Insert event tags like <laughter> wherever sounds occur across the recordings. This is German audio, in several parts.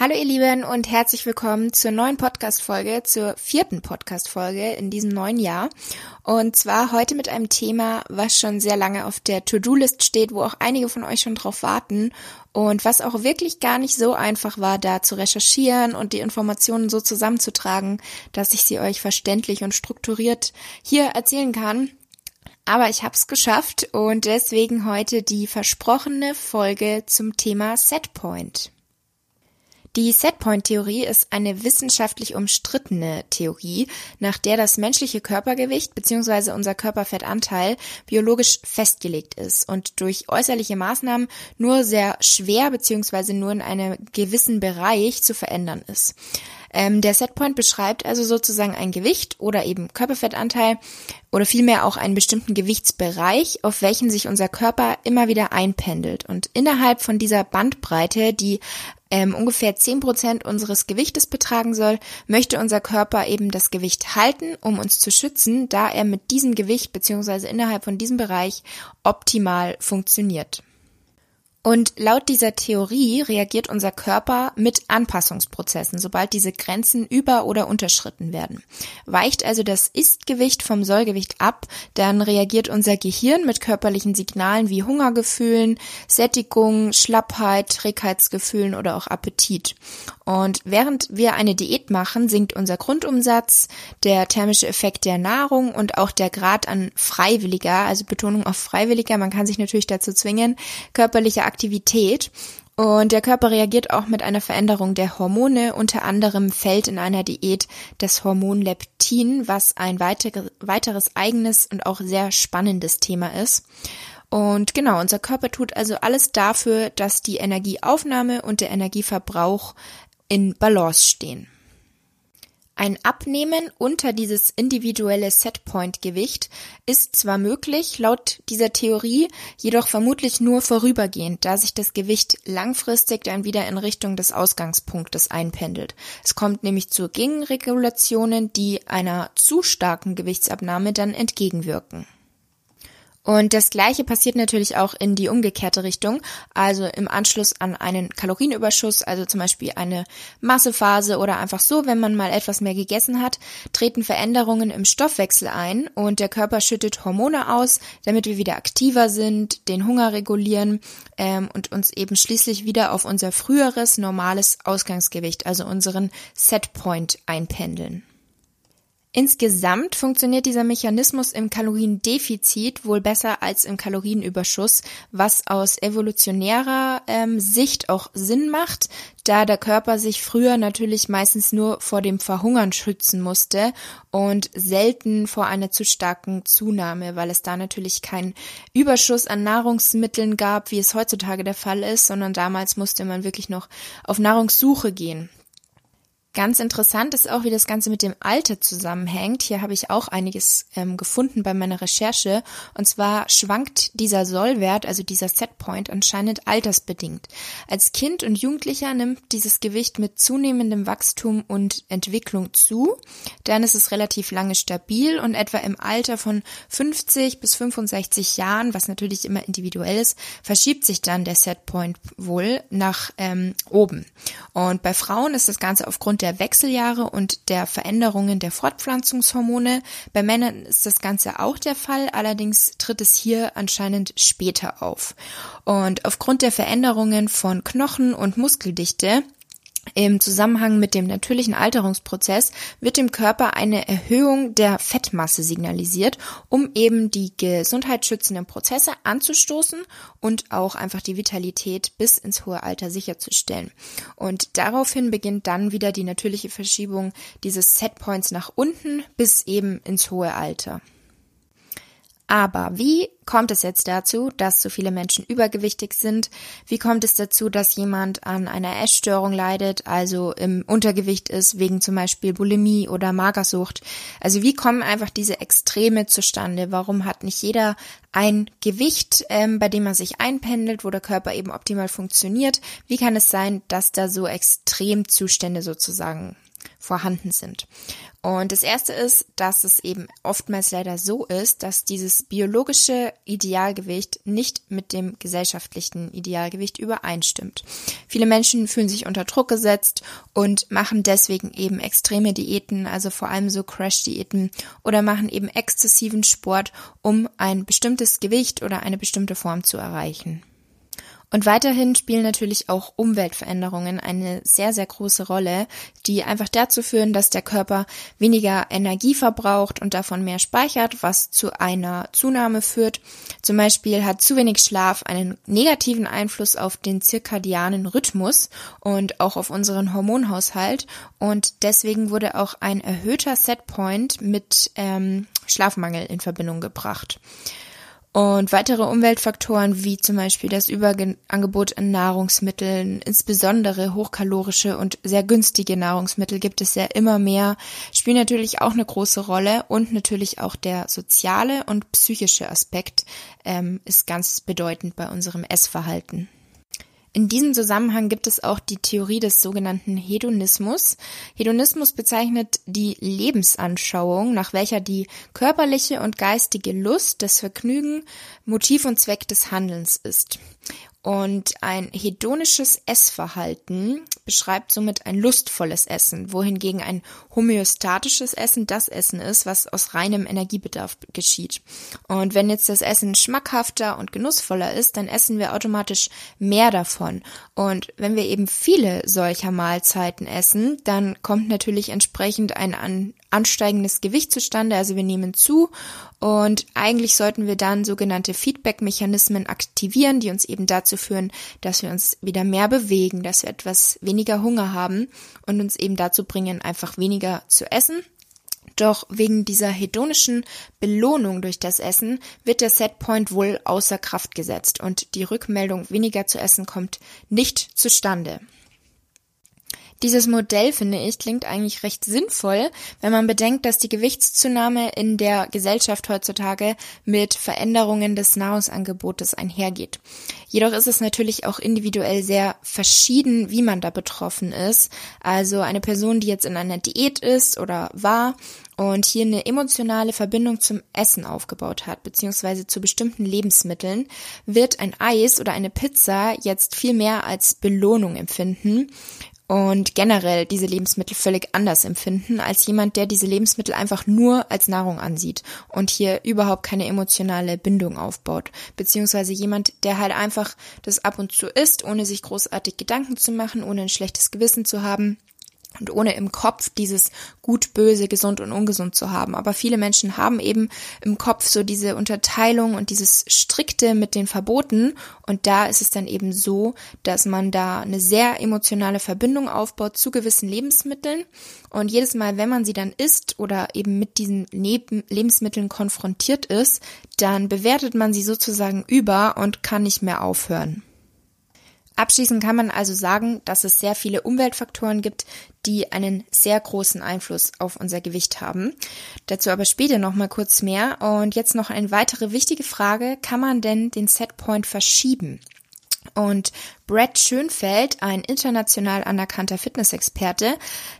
Hallo ihr Lieben und herzlich willkommen zur neuen Podcast-Folge, zur vierten Podcast-Folge in diesem neuen Jahr. Und zwar heute mit einem Thema, was schon sehr lange auf der To-Do-List steht, wo auch einige von euch schon drauf warten und was auch wirklich gar nicht so einfach war, da zu recherchieren und die Informationen so zusammenzutragen, dass ich sie euch verständlich und strukturiert hier erzählen kann. Aber ich habe es geschafft und deswegen heute die versprochene Folge zum Thema Setpoint. Die Setpoint-Theorie ist eine wissenschaftlich umstrittene Theorie, nach der das menschliche Körpergewicht bzw. unser Körperfettanteil biologisch festgelegt ist und durch äußerliche Maßnahmen nur sehr schwer bzw. nur in einem gewissen Bereich zu verändern ist. Ähm, der Setpoint beschreibt also sozusagen ein Gewicht oder eben Körperfettanteil oder vielmehr auch einen bestimmten Gewichtsbereich, auf welchen sich unser Körper immer wieder einpendelt. Und innerhalb von dieser Bandbreite, die ähm, ungefähr zehn Prozent unseres Gewichtes betragen soll, möchte unser Körper eben das Gewicht halten, um uns zu schützen, da er mit diesem Gewicht beziehungsweise innerhalb von diesem Bereich optimal funktioniert. Und laut dieser Theorie reagiert unser Körper mit Anpassungsprozessen, sobald diese Grenzen über- oder unterschritten werden. Weicht also das Ist-Gewicht vom Sollgewicht ab, dann reagiert unser Gehirn mit körperlichen Signalen wie Hungergefühlen, Sättigung, Schlappheit, Trägheitsgefühlen oder auch Appetit. Und während wir eine Diät machen, sinkt unser Grundumsatz, der thermische Effekt der Nahrung und auch der Grad an freiwilliger, also Betonung auf freiwilliger, man kann sich natürlich dazu zwingen, körperliche Aktivität. Und der Körper reagiert auch mit einer Veränderung der Hormone. Unter anderem fällt in einer Diät das Hormon Leptin, was ein weiteres eigenes und auch sehr spannendes Thema ist. Und genau, unser Körper tut also alles dafür, dass die Energieaufnahme und der Energieverbrauch in Balance stehen. Ein Abnehmen unter dieses individuelle Setpoint-Gewicht ist zwar möglich, laut dieser Theorie, jedoch vermutlich nur vorübergehend, da sich das Gewicht langfristig dann wieder in Richtung des Ausgangspunktes einpendelt. Es kommt nämlich zu Gegenregulationen, die einer zu starken Gewichtsabnahme dann entgegenwirken. Und das Gleiche passiert natürlich auch in die umgekehrte Richtung. Also im Anschluss an einen Kalorienüberschuss, also zum Beispiel eine Massephase oder einfach so, wenn man mal etwas mehr gegessen hat, treten Veränderungen im Stoffwechsel ein und der Körper schüttet Hormone aus, damit wir wieder aktiver sind, den Hunger regulieren ähm, und uns eben schließlich wieder auf unser früheres normales Ausgangsgewicht, also unseren Setpoint einpendeln. Insgesamt funktioniert dieser Mechanismus im Kaloriendefizit wohl besser als im Kalorienüberschuss, was aus evolutionärer ähm, Sicht auch Sinn macht, da der Körper sich früher natürlich meistens nur vor dem Verhungern schützen musste und selten vor einer zu starken Zunahme, weil es da natürlich keinen Überschuss an Nahrungsmitteln gab, wie es heutzutage der Fall ist, sondern damals musste man wirklich noch auf Nahrungssuche gehen. Ganz interessant ist auch, wie das Ganze mit dem Alter zusammenhängt. Hier habe ich auch einiges ähm, gefunden bei meiner Recherche. Und zwar schwankt dieser Sollwert, also dieser Setpoint, anscheinend altersbedingt. Als Kind und Jugendlicher nimmt dieses Gewicht mit zunehmendem Wachstum und Entwicklung zu. Dann ist es relativ lange stabil und etwa im Alter von 50 bis 65 Jahren, was natürlich immer individuell ist, verschiebt sich dann der Setpoint wohl nach ähm, oben. Und bei Frauen ist das Ganze aufgrund der der Wechseljahre und der Veränderungen der Fortpflanzungshormone. Bei Männern ist das Ganze auch der Fall, allerdings tritt es hier anscheinend später auf. Und aufgrund der Veränderungen von Knochen und Muskeldichte im Zusammenhang mit dem natürlichen Alterungsprozess wird dem Körper eine Erhöhung der Fettmasse signalisiert, um eben die gesundheitsschützenden Prozesse anzustoßen und auch einfach die Vitalität bis ins hohe Alter sicherzustellen. Und daraufhin beginnt dann wieder die natürliche Verschiebung dieses Setpoints nach unten bis eben ins hohe Alter. Aber wie kommt es jetzt dazu, dass so viele Menschen übergewichtig sind? Wie kommt es dazu, dass jemand an einer Essstörung leidet, also im Untergewicht ist, wegen zum Beispiel Bulimie oder Magersucht? Also wie kommen einfach diese Extreme zustande? Warum hat nicht jeder ein Gewicht, ähm, bei dem man sich einpendelt, wo der Körper eben optimal funktioniert? Wie kann es sein, dass da so Extremzustände sozusagen vorhanden sind. Und das erste ist, dass es eben oftmals leider so ist, dass dieses biologische Idealgewicht nicht mit dem gesellschaftlichen Idealgewicht übereinstimmt. Viele Menschen fühlen sich unter Druck gesetzt und machen deswegen eben extreme Diäten, also vor allem so Crash-Diäten oder machen eben exzessiven Sport, um ein bestimmtes Gewicht oder eine bestimmte Form zu erreichen. Und weiterhin spielen natürlich auch Umweltveränderungen eine sehr, sehr große Rolle, die einfach dazu führen, dass der Körper weniger Energie verbraucht und davon mehr speichert, was zu einer Zunahme führt. Zum Beispiel hat zu wenig Schlaf einen negativen Einfluss auf den zirkadianen Rhythmus und auch auf unseren Hormonhaushalt. Und deswegen wurde auch ein erhöhter Setpoint mit ähm, Schlafmangel in Verbindung gebracht. Und weitere Umweltfaktoren wie zum Beispiel das Überangebot an Nahrungsmitteln, insbesondere hochkalorische und sehr günstige Nahrungsmittel gibt es ja immer mehr, spielen natürlich auch eine große Rolle und natürlich auch der soziale und psychische Aspekt ähm, ist ganz bedeutend bei unserem Essverhalten. In diesem Zusammenhang gibt es auch die Theorie des sogenannten Hedonismus. Hedonismus bezeichnet die Lebensanschauung, nach welcher die körperliche und geistige Lust, das Vergnügen, Motiv und Zweck des Handelns ist. Und ein hedonisches Essverhalten beschreibt somit ein lustvolles Essen, wohingegen ein homöostatisches Essen das Essen ist, was aus reinem Energiebedarf geschieht. Und wenn jetzt das Essen schmackhafter und genussvoller ist, dann essen wir automatisch mehr davon. Und wenn wir eben viele solcher Mahlzeiten essen, dann kommt natürlich entsprechend ein an ansteigendes Gewicht zustande, also wir nehmen zu und eigentlich sollten wir dann sogenannte Feedback-Mechanismen aktivieren, die uns eben dazu führen, dass wir uns wieder mehr bewegen, dass wir etwas weniger Hunger haben und uns eben dazu bringen, einfach weniger zu essen. Doch wegen dieser hedonischen Belohnung durch das Essen wird der Setpoint wohl außer Kraft gesetzt und die Rückmeldung weniger zu essen kommt nicht zustande. Dieses Modell, finde ich, klingt eigentlich recht sinnvoll, wenn man bedenkt, dass die Gewichtszunahme in der Gesellschaft heutzutage mit Veränderungen des Nahrungsangebotes einhergeht. Jedoch ist es natürlich auch individuell sehr verschieden, wie man da betroffen ist. Also eine Person, die jetzt in einer Diät ist oder war und hier eine emotionale Verbindung zum Essen aufgebaut hat, beziehungsweise zu bestimmten Lebensmitteln, wird ein Eis oder eine Pizza jetzt viel mehr als Belohnung empfinden und generell diese Lebensmittel völlig anders empfinden als jemand, der diese Lebensmittel einfach nur als Nahrung ansieht und hier überhaupt keine emotionale Bindung aufbaut, beziehungsweise jemand, der halt einfach das ab und zu isst, ohne sich großartig Gedanken zu machen, ohne ein schlechtes Gewissen zu haben und ohne im Kopf dieses gut, böse, gesund und ungesund zu haben. Aber viele Menschen haben eben im Kopf so diese Unterteilung und dieses strikte mit den Verboten und da ist es dann eben so, dass man da eine sehr emotionale Verbindung aufbaut zu gewissen Lebensmitteln und jedes Mal, wenn man sie dann isst oder eben mit diesen Lebensmitteln konfrontiert ist, dann bewertet man sie sozusagen über und kann nicht mehr aufhören. Abschließend kann man also sagen, dass es sehr viele Umweltfaktoren gibt, die einen sehr großen Einfluss auf unser Gewicht haben. Dazu aber später noch mal kurz mehr. Und jetzt noch eine weitere wichtige Frage. Kann man denn den Setpoint verschieben? Und Brad Schönfeld, ein international anerkannter Fitnessexperte,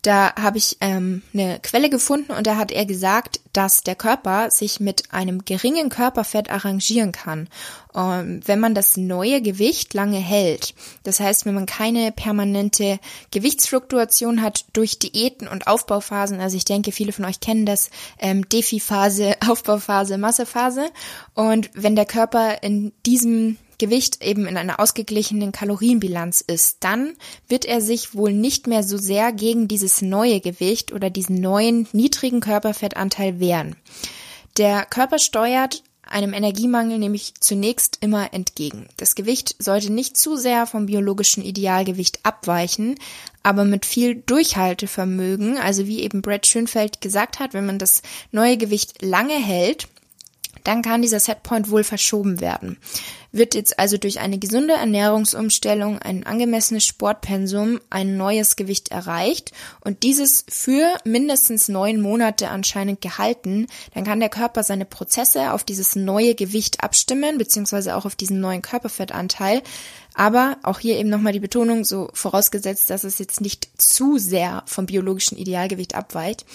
da habe ich ähm, eine Quelle gefunden und da hat er gesagt, dass der Körper sich mit einem geringen Körperfett arrangieren kann, ähm, wenn man das neue Gewicht lange hält. Das heißt, wenn man keine permanente Gewichtsfluktuation hat durch Diäten und Aufbauphasen. Also ich denke, viele von euch kennen das ähm, Defi-Phase, <laughs> Aufbauphase, Massephase. Und wenn der Körper in diesem Gewicht eben in einer ausgeglichenen Kalorienbilanz ist, dann wird er sich wohl nicht mehr so sehr gegen dieses neue Gewicht oder diesen neuen niedrigen Körperfettanteil wehren. Der Körper steuert einem Energiemangel nämlich zunächst immer entgegen. Das Gewicht sollte nicht zu sehr vom biologischen Idealgewicht abweichen, aber mit viel Durchhaltevermögen, also wie eben Brett Schönfeld gesagt hat, wenn man das neue Gewicht lange hält, dann kann dieser Setpoint wohl verschoben werden. Wird jetzt also durch eine gesunde Ernährungsumstellung, ein angemessenes Sportpensum ein neues Gewicht erreicht und dieses für mindestens neun Monate anscheinend gehalten, dann kann der Körper seine Prozesse auf dieses neue Gewicht abstimmen, beziehungsweise auch auf diesen neuen Körperfettanteil. Aber auch hier eben nochmal die Betonung, so vorausgesetzt, dass es jetzt nicht zu sehr vom biologischen Idealgewicht abweicht,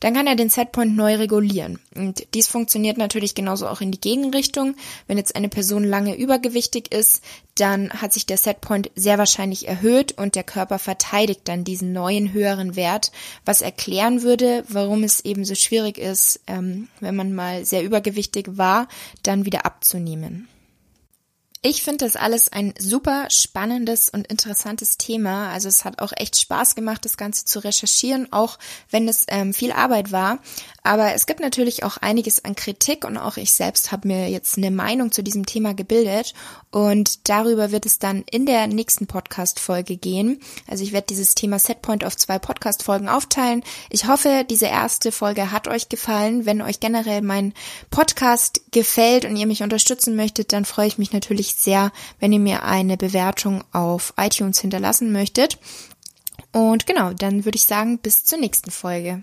dann kann er den Setpoint neu regulieren. Und dies funktioniert natürlich genauso auch in die Gegenrichtung. Wenn jetzt eine Person lange übergewichtig ist, dann hat sich der Setpoint sehr wahrscheinlich erhöht und der Körper verteidigt dann diesen neuen höheren Wert, was erklären würde, warum es eben so schwierig ist, ähm, wenn man mal sehr übergewichtig war, dann wieder abzunehmen. Ich finde das alles ein super spannendes und interessantes Thema. Also es hat auch echt Spaß gemacht, das Ganze zu recherchieren, auch wenn es ähm, viel Arbeit war. Aber es gibt natürlich auch einiges an Kritik und auch ich selbst habe mir jetzt eine Meinung zu diesem Thema gebildet und darüber wird es dann in der nächsten Podcast-Folge gehen. Also ich werde dieses Thema Setpoint auf zwei Podcast-Folgen aufteilen. Ich hoffe, diese erste Folge hat euch gefallen. Wenn euch generell mein Podcast gefällt und ihr mich unterstützen möchtet, dann freue ich mich natürlich sehr, wenn ihr mir eine Bewertung auf iTunes hinterlassen möchtet. Und genau, dann würde ich sagen, bis zur nächsten Folge.